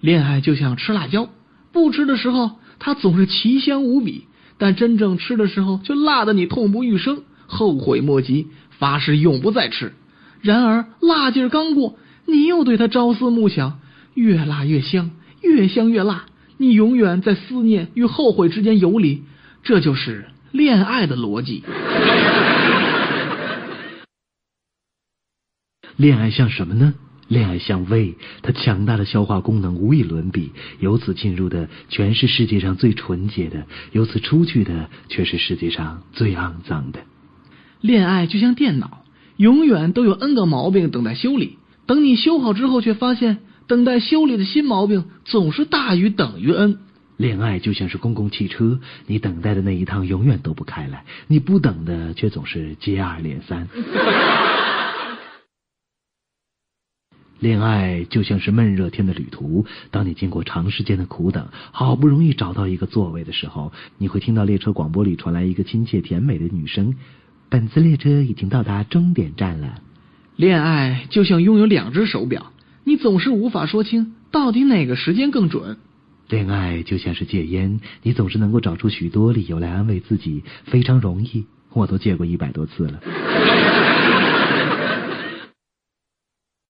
恋爱就像吃辣椒，不吃的时候它总是奇香无比，但真正吃的时候就辣得你痛不欲生，后悔莫及，发誓永不再吃。然而辣劲儿刚过，你又对它朝思暮想，越辣越香，越香越辣，你永远在思念与后悔之间游离，这就是恋爱的逻辑。恋爱像什么呢？恋爱像胃，它强大的消化功能无与伦比，由此进入的全是世界上最纯洁的，由此出去的却是世界上最肮脏的。恋爱就像电脑，永远都有 N 个毛病等待修理，等你修好之后，却发现等待修理的新毛病总是大于等于 N。恋爱就像是公共汽车，你等待的那一趟永远都不开来，你不等的却总是接二连三。恋爱就像是闷热天的旅途，当你经过长时间的苦等，好不容易找到一个座位的时候，你会听到列车广播里传来一个亲切甜美的女声：“本次列车已经到达终点站了。”恋爱就像拥有两只手表，你总是无法说清到底哪个时间更准。恋爱就像是戒烟，你总是能够找出许多理由来安慰自己，非常容易，我都戒过一百多次了。